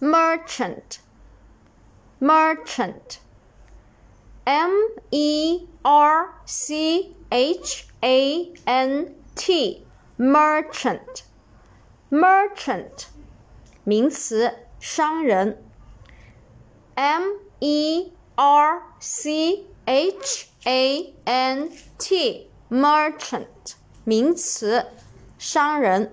merchant merchant m e r c h a n t merchant merchant 名词商人 m e r c h a n t merchant 名词商人